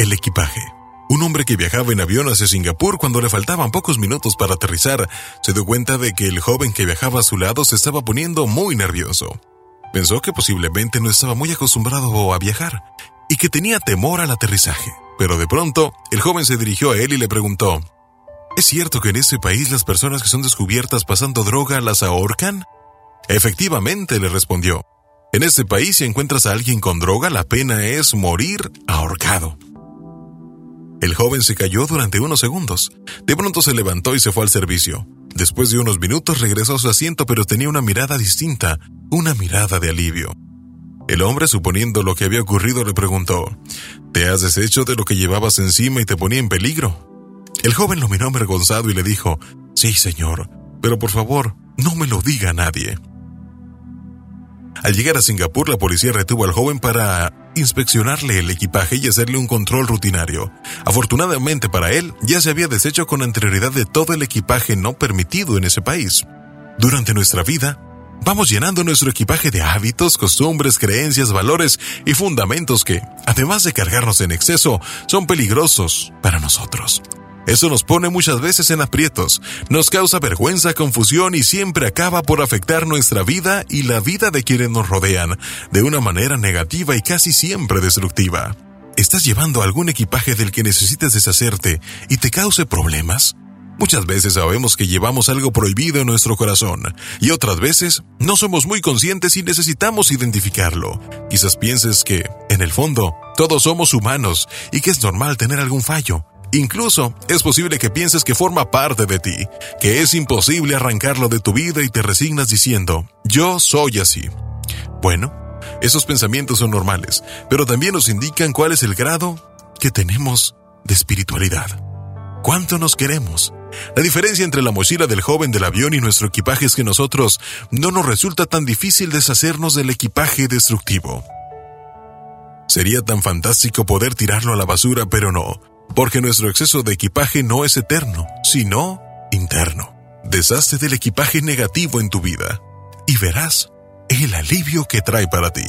El equipaje. Un hombre que viajaba en avión hacia Singapur cuando le faltaban pocos minutos para aterrizar, se dio cuenta de que el joven que viajaba a su lado se estaba poniendo muy nervioso. Pensó que posiblemente no estaba muy acostumbrado a viajar y que tenía temor al aterrizaje. Pero de pronto, el joven se dirigió a él y le preguntó, ¿Es cierto que en ese país las personas que son descubiertas pasando droga las ahorcan? Efectivamente, le respondió. En este país si encuentras a alguien con droga, la pena es morir ahorcado. El joven se cayó durante unos segundos. De pronto se levantó y se fue al servicio. Después de unos minutos regresó a su asiento, pero tenía una mirada distinta, una mirada de alivio. El hombre, suponiendo lo que había ocurrido, le preguntó, ¿Te has deshecho de lo que llevabas encima y te ponía en peligro? El joven lo miró avergonzado y le dijo, Sí, señor, pero por favor, no me lo diga a nadie. Al llegar a Singapur, la policía retuvo al joven para inspeccionarle el equipaje y hacerle un control rutinario. Afortunadamente para él, ya se había deshecho con anterioridad de todo el equipaje no permitido en ese país. Durante nuestra vida, Vamos llenando nuestro equipaje de hábitos, costumbres, creencias, valores y fundamentos que, además de cargarnos en exceso, son peligrosos para nosotros. Eso nos pone muchas veces en aprietos, nos causa vergüenza, confusión y siempre acaba por afectar nuestra vida y la vida de quienes nos rodean de una manera negativa y casi siempre destructiva. ¿Estás llevando algún equipaje del que necesites deshacerte y te cause problemas? Muchas veces sabemos que llevamos algo prohibido en nuestro corazón y otras veces no somos muy conscientes y necesitamos identificarlo. Quizás pienses que, en el fondo, todos somos humanos y que es normal tener algún fallo. Incluso es posible que pienses que forma parte de ti, que es imposible arrancarlo de tu vida y te resignas diciendo, yo soy así. Bueno, esos pensamientos son normales, pero también nos indican cuál es el grado que tenemos de espiritualidad. ¿Cuánto nos queremos? La diferencia entre la mochila del joven del avión y nuestro equipaje es que nosotros no nos resulta tan difícil deshacernos del equipaje destructivo. Sería tan fantástico poder tirarlo a la basura, pero no, porque nuestro exceso de equipaje no es eterno, sino interno. Deshazte del equipaje negativo en tu vida y verás el alivio que trae para ti.